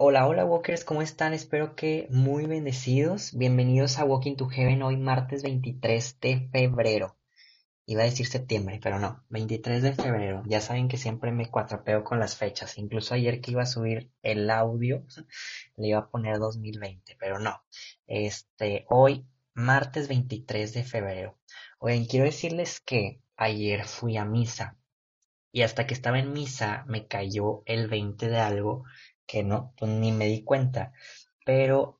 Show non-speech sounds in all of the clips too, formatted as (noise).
Hola, hola Walkers, ¿cómo están? Espero que muy bendecidos. Bienvenidos a Walking to Heaven hoy martes 23 de febrero. Iba a decir septiembre, pero no, 23 de febrero. Ya saben que siempre me cuatrapeo con las fechas. Incluso ayer que iba a subir el audio, le iba a poner 2020, pero no. Este, hoy martes 23 de febrero. Oigan, quiero decirles que ayer fui a misa y hasta que estaba en misa me cayó el 20 de algo que no, pues ni me di cuenta. Pero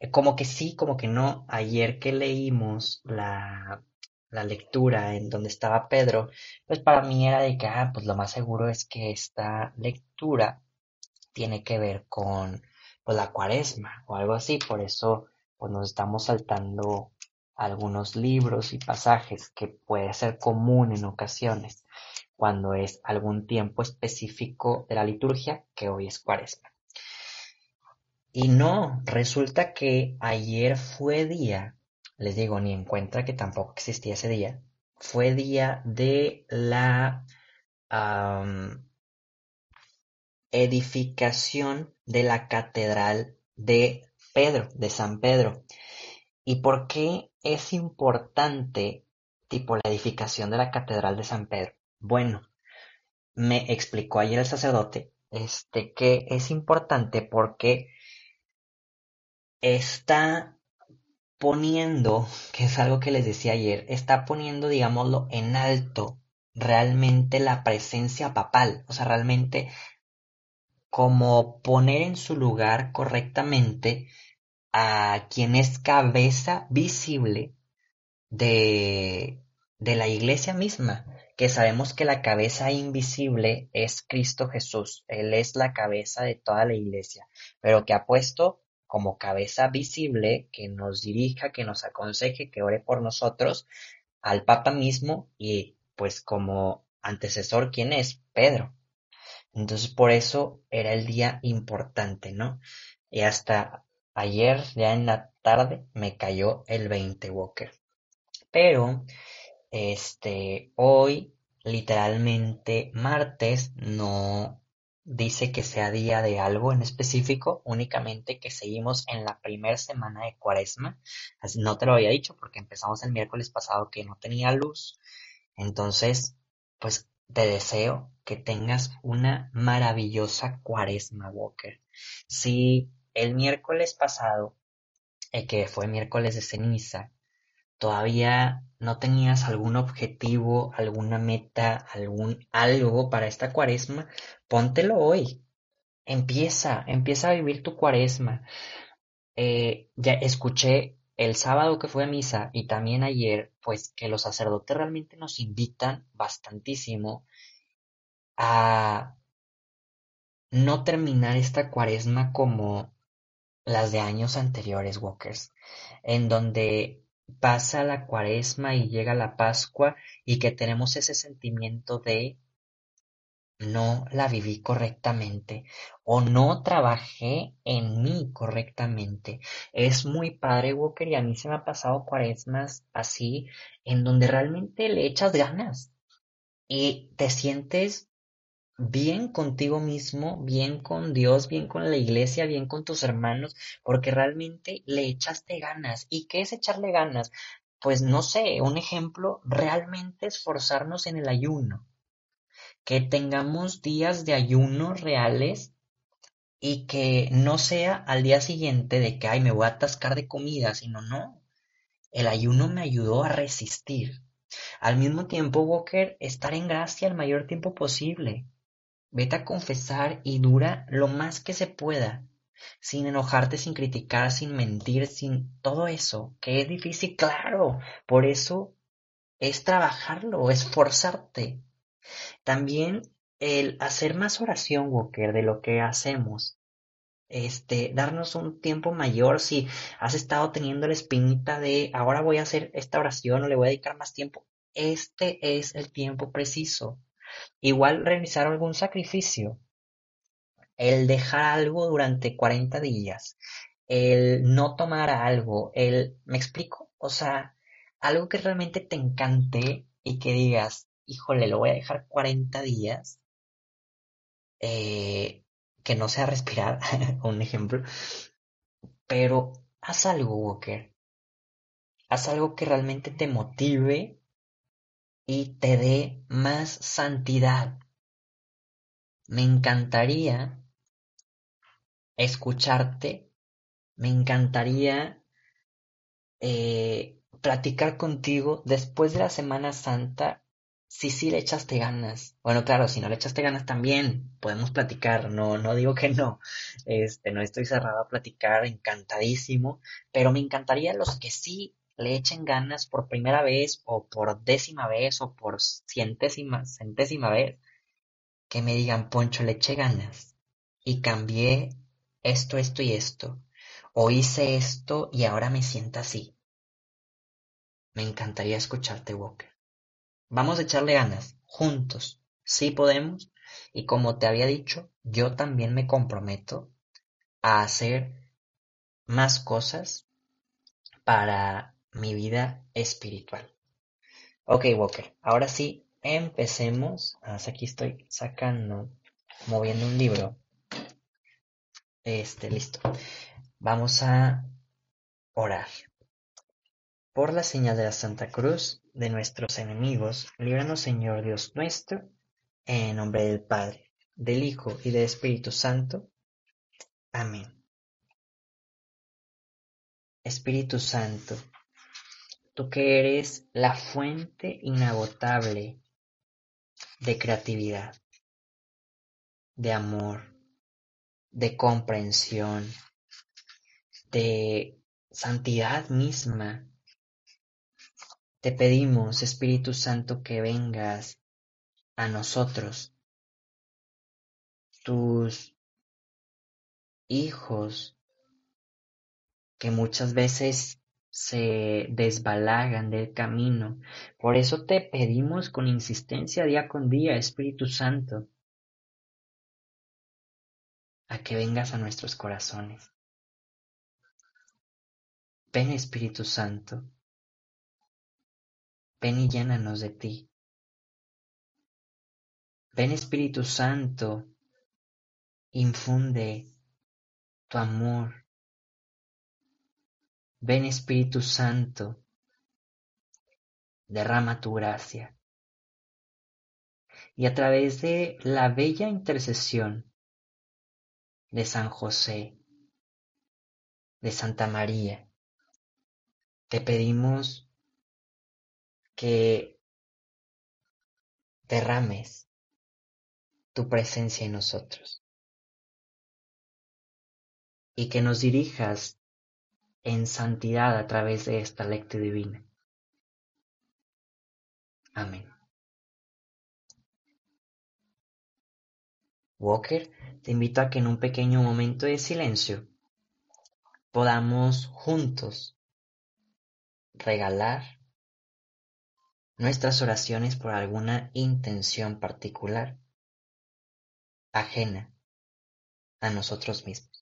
eh, como que sí, como que no. Ayer que leímos la, la lectura en donde estaba Pedro, pues para mí era de que, ah, pues lo más seguro es que esta lectura tiene que ver con pues, la cuaresma o algo así. Por eso pues nos estamos saltando algunos libros y pasajes que puede ser común en ocasiones cuando es algún tiempo específico de la liturgia, que hoy es cuaresma. Y no, resulta que ayer fue día, les digo, ni en cuenta que tampoco existía ese día, fue día de la edificación de la catedral de Pedro, de San Pedro. ¿Y por qué es importante, tipo, la edificación de la catedral de San Pedro? Bueno, me explicó ayer el sacerdote este, que es importante porque está poniendo, que es algo que les decía ayer, está poniendo, digámoslo, en alto realmente la presencia papal, o sea, realmente como poner en su lugar correctamente a quien es cabeza visible de, de la iglesia misma que sabemos que la cabeza invisible es Cristo Jesús, Él es la cabeza de toda la iglesia, pero que ha puesto como cabeza visible que nos dirija, que nos aconseje, que ore por nosotros al Papa mismo y pues como antecesor, ¿quién es? Pedro. Entonces por eso era el día importante, ¿no? Y hasta ayer, ya en la tarde, me cayó el 20 Walker. Pero este, hoy, literalmente martes, no dice que sea día de algo en específico, únicamente que seguimos en la primera semana de cuaresma. Así, no te lo había dicho porque empezamos el miércoles pasado que no tenía luz. Entonces, pues te deseo que tengas una maravillosa cuaresma, Walker. Si el miércoles pasado, eh, que fue miércoles de ceniza, todavía no tenías algún objetivo, alguna meta, algún algo para esta cuaresma, póntelo hoy. Empieza, empieza a vivir tu cuaresma. Eh, ya escuché el sábado que fue a misa y también ayer, pues que los sacerdotes realmente nos invitan bastantísimo a no terminar esta cuaresma como las de años anteriores, Walkers, en donde pasa la cuaresma y llega la pascua y que tenemos ese sentimiento de no la viví correctamente o no trabajé en mí correctamente. Es muy padre, Walker, y a mí se me ha pasado cuaresmas así, en donde realmente le echas ganas y te sientes bien contigo mismo, bien con Dios, bien con la iglesia, bien con tus hermanos, porque realmente le echaste ganas. ¿Y qué es echarle ganas? Pues no sé, un ejemplo, realmente esforzarnos en el ayuno. Que tengamos días de ayuno reales y que no sea al día siguiente de que, ay, me voy a atascar de comida, sino no. El ayuno me ayudó a resistir. Al mismo tiempo, Walker, estar en gracia el mayor tiempo posible Vete a confesar y dura lo más que se pueda, sin enojarte, sin criticar, sin mentir, sin todo eso, que es difícil, claro. Por eso es trabajarlo, esforzarte. También el hacer más oración, Walker, de lo que hacemos. Este, darnos un tiempo mayor si has estado teniendo la espinita de ahora voy a hacer esta oración o le voy a dedicar más tiempo. Este es el tiempo preciso. Igual realizar algún sacrificio, el dejar algo durante 40 días, el no tomar algo, el, ¿me explico? O sea, algo que realmente te encante y que digas, híjole, lo voy a dejar 40 días, eh, que no sea respirar, (laughs) un ejemplo. Pero haz algo, Walker. Haz algo que realmente te motive y te dé más santidad. Me encantaría escucharte, me encantaría eh, platicar contigo después de la Semana Santa si sí le echaste ganas. Bueno, claro, si no le echaste ganas también podemos platicar, no, no digo que no, este, no estoy cerrado a platicar, encantadísimo, pero me encantaría los que sí le echen ganas por primera vez o por décima vez o por cientésima, centésima vez, que me digan, Poncho, le eché ganas y cambié esto, esto y esto, o hice esto y ahora me siento así. Me encantaría escucharte, Walker. Vamos a echarle ganas, juntos. Sí podemos. Y como te había dicho, yo también me comprometo a hacer más cosas para mi vida espiritual. Ok, Walker, ahora sí, empecemos. Aquí estoy sacando, moviendo un libro. Este, listo. Vamos a orar. Por la señal de la Santa Cruz de nuestros enemigos, líbranos Señor Dios nuestro, en nombre del Padre, del Hijo y del Espíritu Santo. Amén. Espíritu Santo, tú que eres la fuente inagotable de creatividad, de amor, de comprensión, de santidad misma, te pedimos, Espíritu Santo, que vengas a nosotros, tus hijos, que muchas veces se desbalagan del camino. Por eso te pedimos con insistencia día con día, Espíritu Santo, a que vengas a nuestros corazones. Ven Espíritu Santo, Ven y llénanos de ti. Ven Espíritu Santo, infunde tu amor. Ven Espíritu Santo, derrama tu gracia. Y a través de la bella intercesión de San José, de Santa María, te pedimos que derrames tu presencia en nosotros y que nos dirijas en santidad a través de esta lectura divina. Amén. Walker, te invito a que en un pequeño momento de silencio podamos juntos regalar nuestras oraciones por alguna intención particular, ajena a nosotros mismos.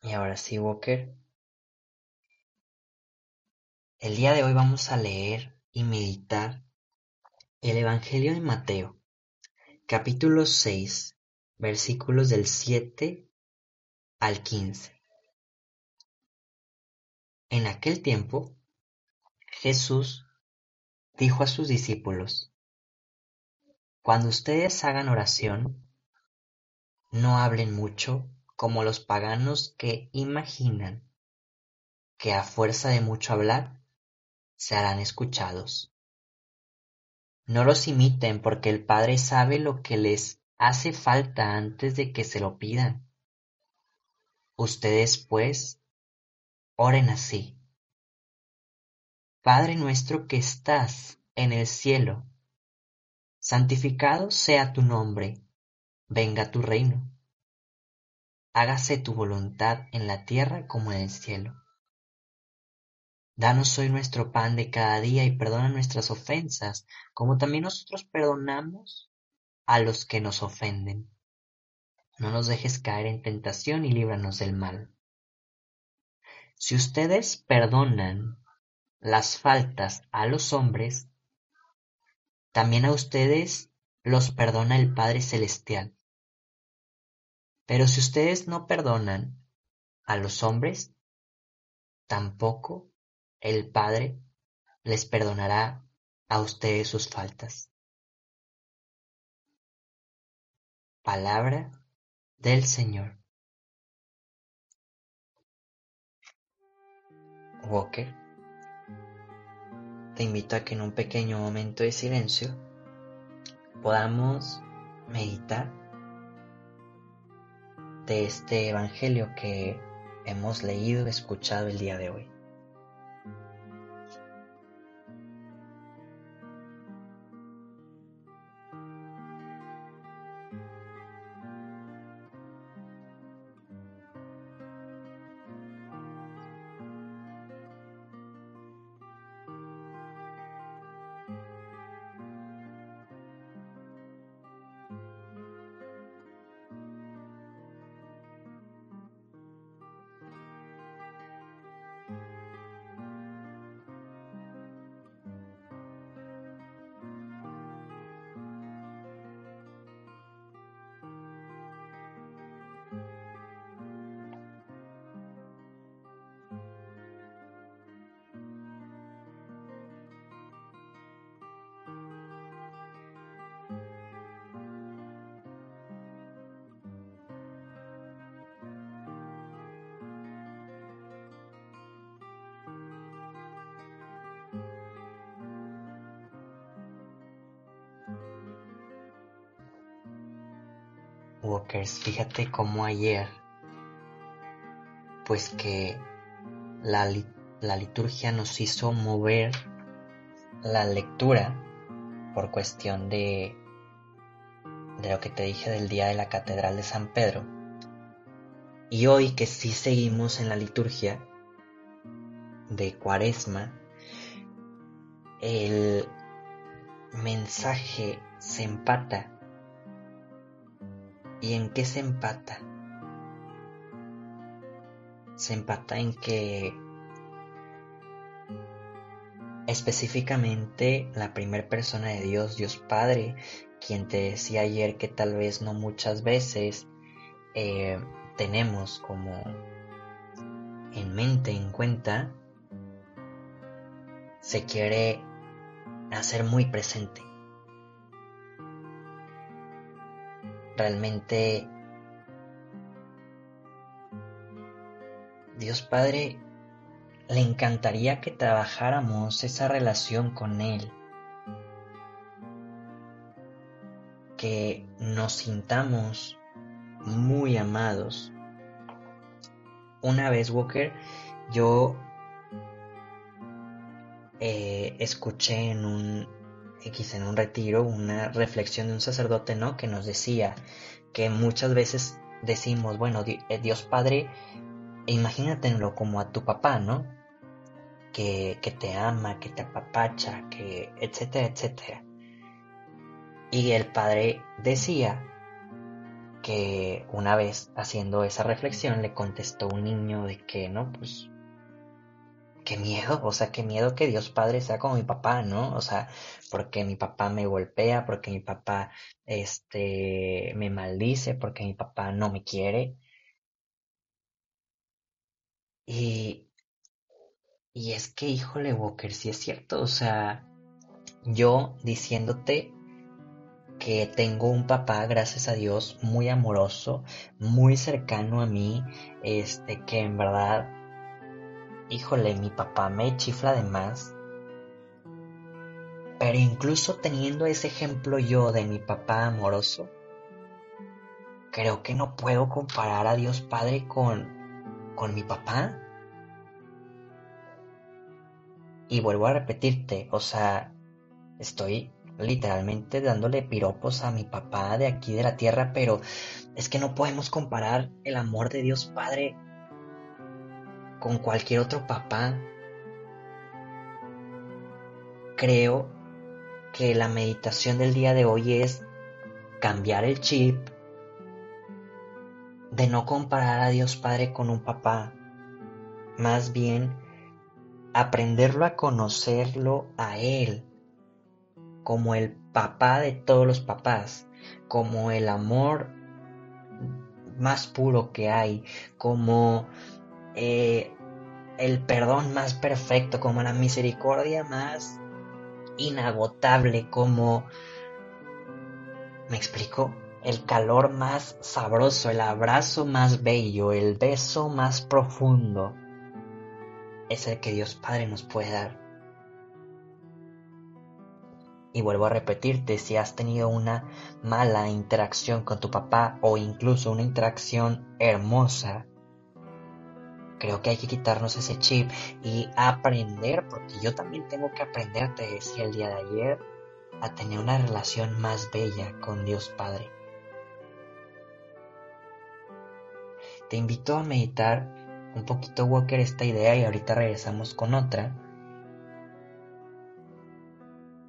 Y ahora sí, Walker. El día de hoy vamos a leer y meditar el Evangelio de Mateo, capítulo 6, versículos del 7 al 15. En aquel tiempo, Jesús dijo a sus discípulos, Cuando ustedes hagan oración, no hablen mucho como los paganos que imaginan que a fuerza de mucho hablar se harán escuchados. No los imiten porque el Padre sabe lo que les hace falta antes de que se lo pidan. Ustedes, pues, oren así. Padre nuestro que estás en el cielo, santificado sea tu nombre, venga tu reino. Hágase tu voluntad en la tierra como en el cielo. Danos hoy nuestro pan de cada día y perdona nuestras ofensas, como también nosotros perdonamos a los que nos ofenden. No nos dejes caer en tentación y líbranos del mal. Si ustedes perdonan las faltas a los hombres, también a ustedes los perdona el Padre Celestial. Pero si ustedes no perdonan a los hombres, tampoco el Padre les perdonará a ustedes sus faltas. Palabra del Señor. Walker, te invito a que en un pequeño momento de silencio podamos meditar de este Evangelio que hemos leído, escuchado el día de hoy. Fíjate cómo ayer, pues que la, la liturgia nos hizo mover la lectura por cuestión de, de lo que te dije del día de la Catedral de San Pedro. Y hoy que sí seguimos en la liturgia de Cuaresma, el mensaje se empata ¿Y en qué se empata? Se empata en que específicamente la primera persona de Dios, Dios Padre, quien te decía ayer que tal vez no muchas veces eh, tenemos como en mente, en cuenta, se quiere hacer muy presente. Realmente Dios Padre le encantaría que trabajáramos esa relación con Él, que nos sintamos muy amados. Una vez, Walker, yo eh, escuché en un, X en un retiro una reflexión de un sacerdote, ¿no? Que nos decía que muchas veces decimos, bueno, eh, Dios Padre, imagínatelo como a tu papá, ¿no? Que, que te ama, que te apapacha, que etcétera, etcétera. Y el padre decía que una vez haciendo esa reflexión le contestó un niño de que, no, pues qué miedo, o sea, qué miedo que Dios Padre sea como mi papá, ¿no? O sea, porque mi papá me golpea, porque mi papá, este, me maldice, porque mi papá no me quiere. Y, y es que, híjole, Walker, si es cierto, o sea, yo diciéndote que tengo un papá, gracias a Dios, muy amoroso, muy cercano a mí, este, que en verdad híjole, mi papá me chifla de más. Pero incluso teniendo ese ejemplo yo de mi papá amoroso, creo que no puedo comparar a Dios Padre con, con mi papá. Y vuelvo a repetirte, o sea, estoy literalmente dándole piropos a mi papá de aquí de la tierra, pero es que no podemos comparar el amor de Dios Padre con cualquier otro papá. Creo que la meditación del día de hoy es cambiar el chip de no comparar a Dios Padre con un papá, más bien aprenderlo a conocerlo a Él como el papá de todos los papás, como el amor más puro que hay, como eh, el perdón más perfecto, como la misericordia más inagotable, como... ¿Me explico? El calor más sabroso, el abrazo más bello, el beso más profundo, es el que Dios Padre nos puede dar. Y vuelvo a repetirte, si has tenido una mala interacción con tu papá o incluso una interacción hermosa, creo que hay que quitarnos ese chip y aprender, porque yo también tengo que aprender, te decía el día de ayer, a tener una relación más bella con Dios Padre. Te invito a meditar un poquito, Walker, esta idea y ahorita regresamos con otra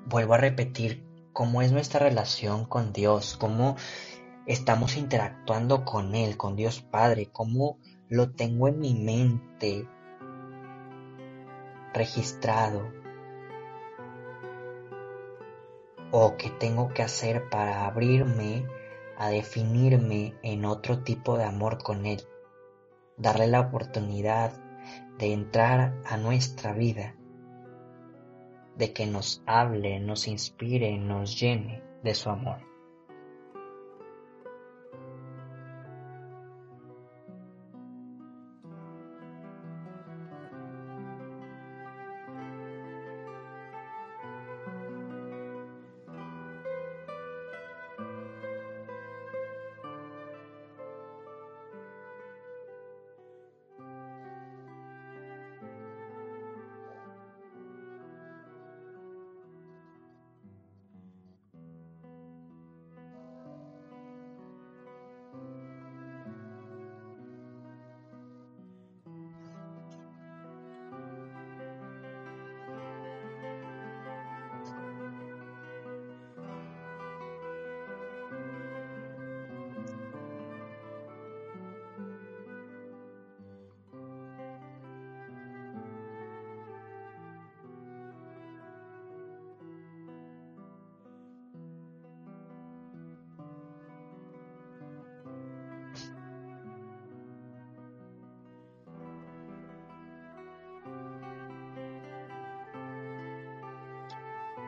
vuelvo a repetir cómo es nuestra relación con Dios, cómo estamos interactuando con Él, con Dios Padre, cómo lo tengo en mi mente registrado. O qué tengo que hacer para abrirme a definirme en otro tipo de amor con Él, darle la oportunidad de entrar a nuestra vida. De que nos hable, nos inspire, nos llene de su amor.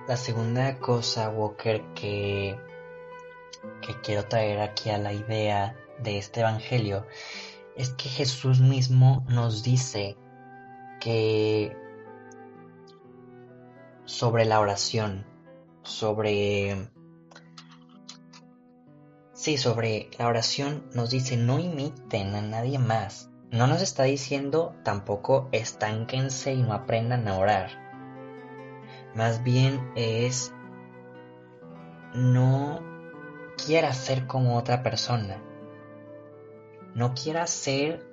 La segunda cosa, Walker, que, que quiero traer aquí a la idea de este Evangelio es que Jesús mismo nos dice que sobre la oración, sobre... Sí, sobre la oración nos dice no imiten a nadie más. No nos está diciendo tampoco estánquense y no aprendan a orar más bien es no quiera ser como otra persona. No quiera ser,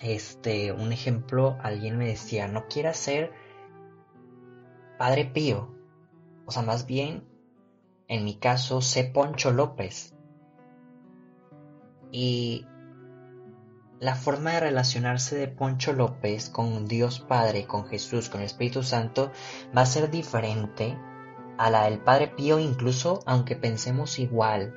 este, un ejemplo, alguien me decía, no quiera ser Padre Pío. O sea, más bien, en mi caso, sé Poncho López. Y la forma de relacionarse de Poncho López con Dios Padre, con Jesús, con el Espíritu Santo, va a ser diferente a la del Padre Pío, incluso aunque pensemos igual.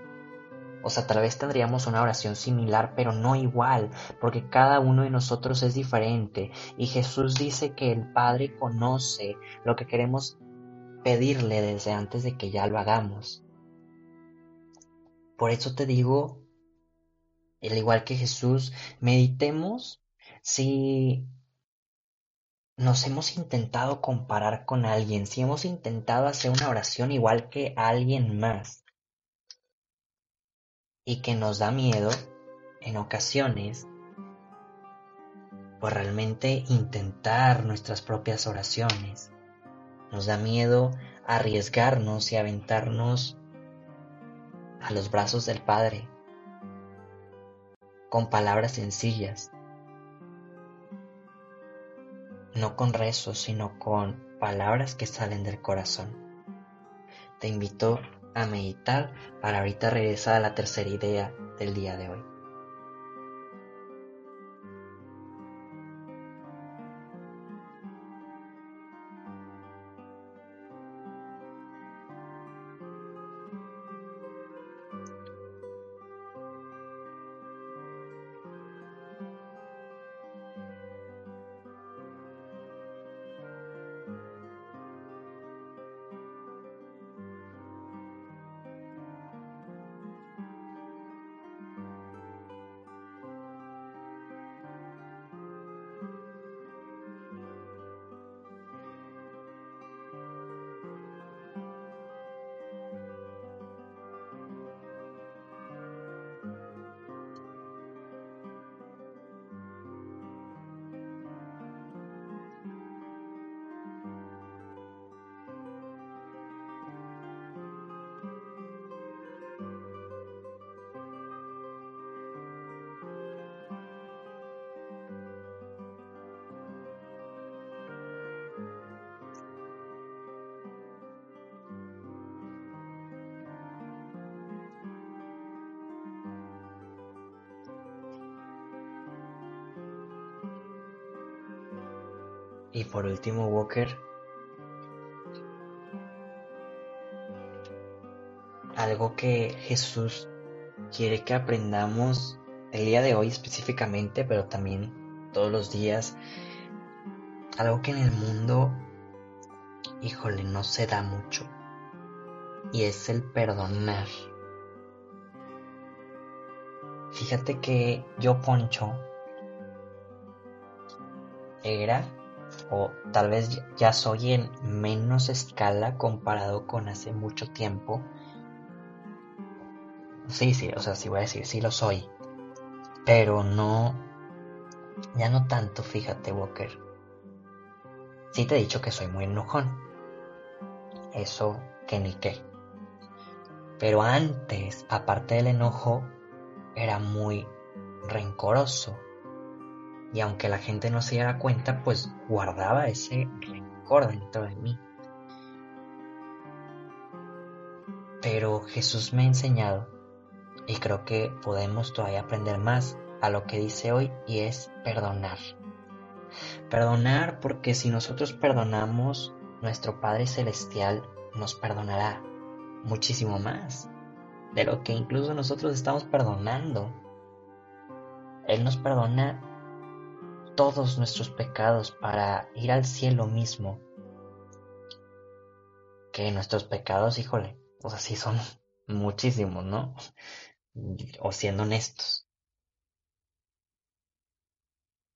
O sea, tal vez tendríamos una oración similar, pero no igual, porque cada uno de nosotros es diferente. Y Jesús dice que el Padre conoce lo que queremos pedirle desde antes de que ya lo hagamos. Por eso te digo al igual que Jesús, meditemos si nos hemos intentado comparar con alguien, si hemos intentado hacer una oración igual que alguien más y que nos da miedo en ocasiones, pues realmente intentar nuestras propias oraciones. Nos da miedo arriesgarnos y aventarnos a los brazos del Padre con palabras sencillas, no con rezos, sino con palabras que salen del corazón. Te invito a meditar para ahorita regresar a la tercera idea del día de hoy. Y por último, Walker, algo que Jesús quiere que aprendamos el día de hoy específicamente, pero también todos los días, algo que en el mundo, híjole, no se da mucho, y es el perdonar. Fíjate que yo, Poncho, era o tal vez ya soy en menos escala comparado con hace mucho tiempo. Sí, sí, o sea, sí voy a decir, sí lo soy. Pero no, ya no tanto, fíjate, Walker. Sí te he dicho que soy muy enojón. Eso que ni qué. Pero antes, aparte del enojo, era muy rencoroso y aunque la gente no se diera cuenta, pues guardaba ese rencor dentro de mí. Pero Jesús me ha enseñado, y creo que podemos todavía aprender más a lo que dice hoy, y es perdonar. Perdonar porque si nosotros perdonamos, nuestro Padre Celestial nos perdonará muchísimo más de lo que incluso nosotros estamos perdonando. Él nos perdona todos nuestros pecados para ir al cielo mismo. Que nuestros pecados, híjole, o sea, sí son (laughs) muchísimos, ¿no? O siendo honestos.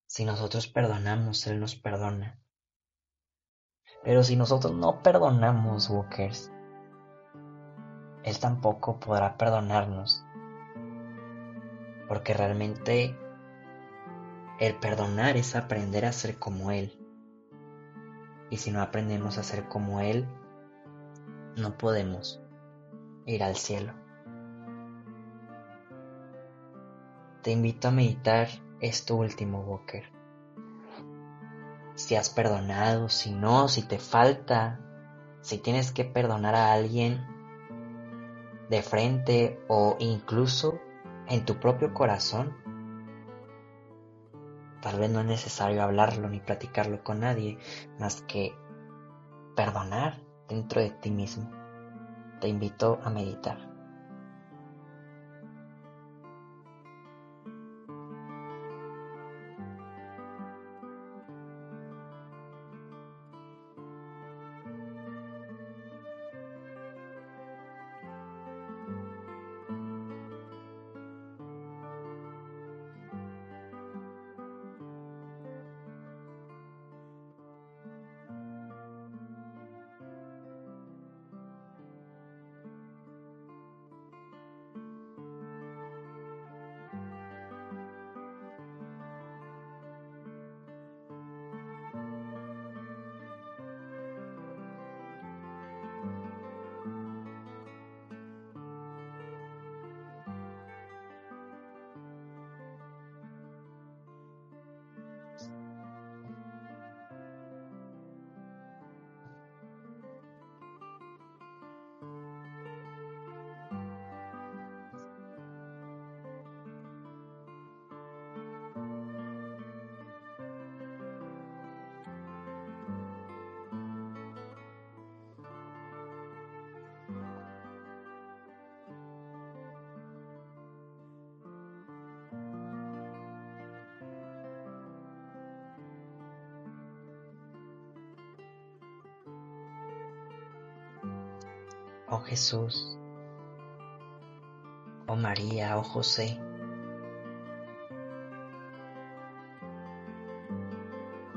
Si nosotros perdonamos, Él nos perdona. Pero si nosotros no perdonamos, Walkers, Él tampoco podrá perdonarnos. Porque realmente el perdonar es aprender a ser como Él. Y si no aprendemos a ser como Él, no podemos ir al cielo. Te invito a meditar esto último, Walker. Si has perdonado, si no, si te falta, si tienes que perdonar a alguien de frente o incluso en tu propio corazón, Tal vez no es necesario hablarlo ni platicarlo con nadie, más que perdonar dentro de ti mismo. Te invito a meditar. Oh Jesús, oh María, oh José.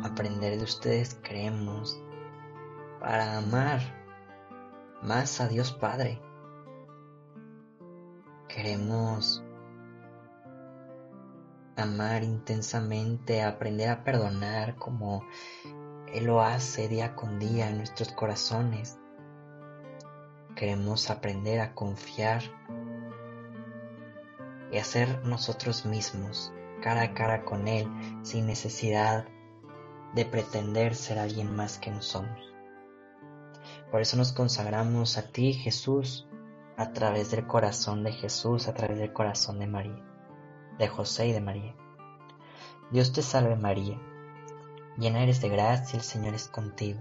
Aprender de ustedes creemos para amar más a Dios Padre. Queremos amar intensamente, aprender a perdonar como Él lo hace día con día en nuestros corazones. Queremos aprender a confiar y a ser nosotros mismos, cara a cara con Él, sin necesidad de pretender ser alguien más que no somos. Por eso nos consagramos a ti, Jesús, a través del corazón de Jesús, a través del corazón de María de José y de María. Dios te salve María, llena eres de gracia, el Señor es contigo.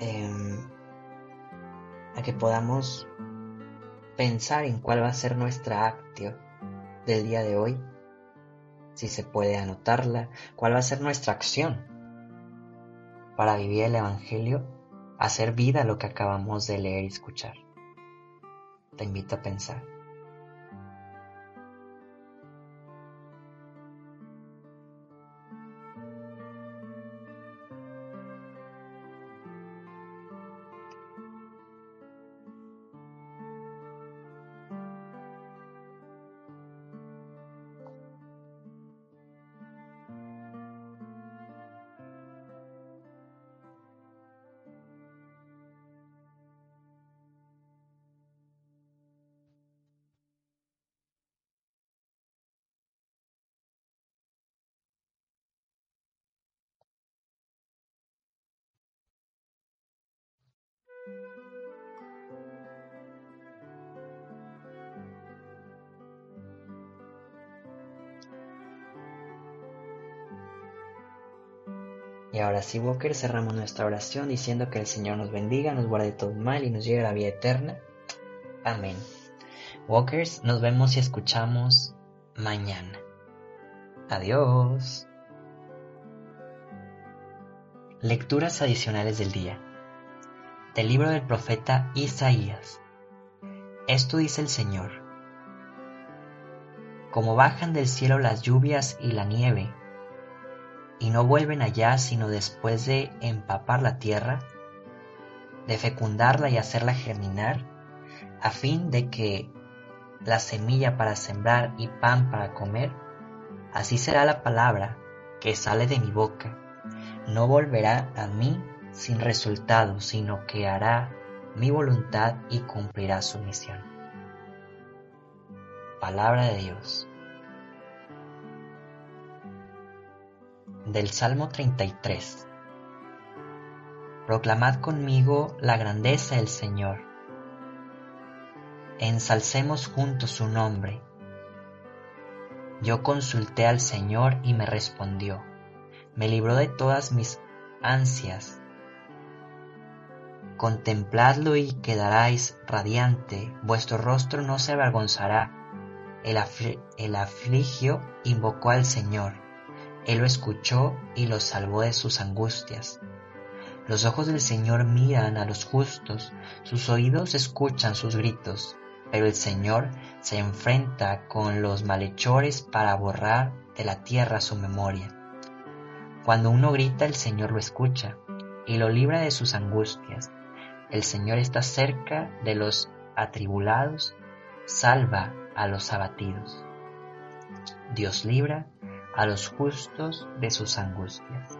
em, a que podamos pensar en cuál va a ser nuestra actio del día de hoy, si se puede anotarla, cuál va a ser nuestra acción para vivir el Evangelio, hacer vida lo que acabamos de leer y escuchar te invito a pensar. Y ahora sí, Walker, cerramos nuestra oración diciendo que el Señor nos bendiga, nos guarde todo mal y nos lleve a la vida eterna. Amén. Walkers, nos vemos y escuchamos mañana. Adiós. Lecturas adicionales del día. Del libro del profeta Isaías. Esto dice el Señor. Como bajan del cielo las lluvias y la nieve, y no vuelven allá sino después de empapar la tierra, de fecundarla y hacerla germinar, a fin de que la semilla para sembrar y pan para comer, así será la palabra que sale de mi boca. No volverá a mí sin resultado, sino que hará mi voluntad y cumplirá su misión. Palabra de Dios. Del Salmo 33. Proclamad conmigo la grandeza del Señor. Ensalcemos juntos su nombre. Yo consulté al Señor y me respondió. Me libró de todas mis ansias. Contempladlo y quedaráis radiante, vuestro rostro no se avergonzará. El, el afligio invocó al Señor él lo escuchó y lo salvó de sus angustias. Los ojos del Señor miran a los justos, sus oídos escuchan sus gritos, pero el Señor se enfrenta con los malhechores para borrar de la tierra su memoria. Cuando uno grita, el Señor lo escucha y lo libra de sus angustias. El Señor está cerca de los atribulados, salva a los abatidos. Dios libra a los justos de sus angustias.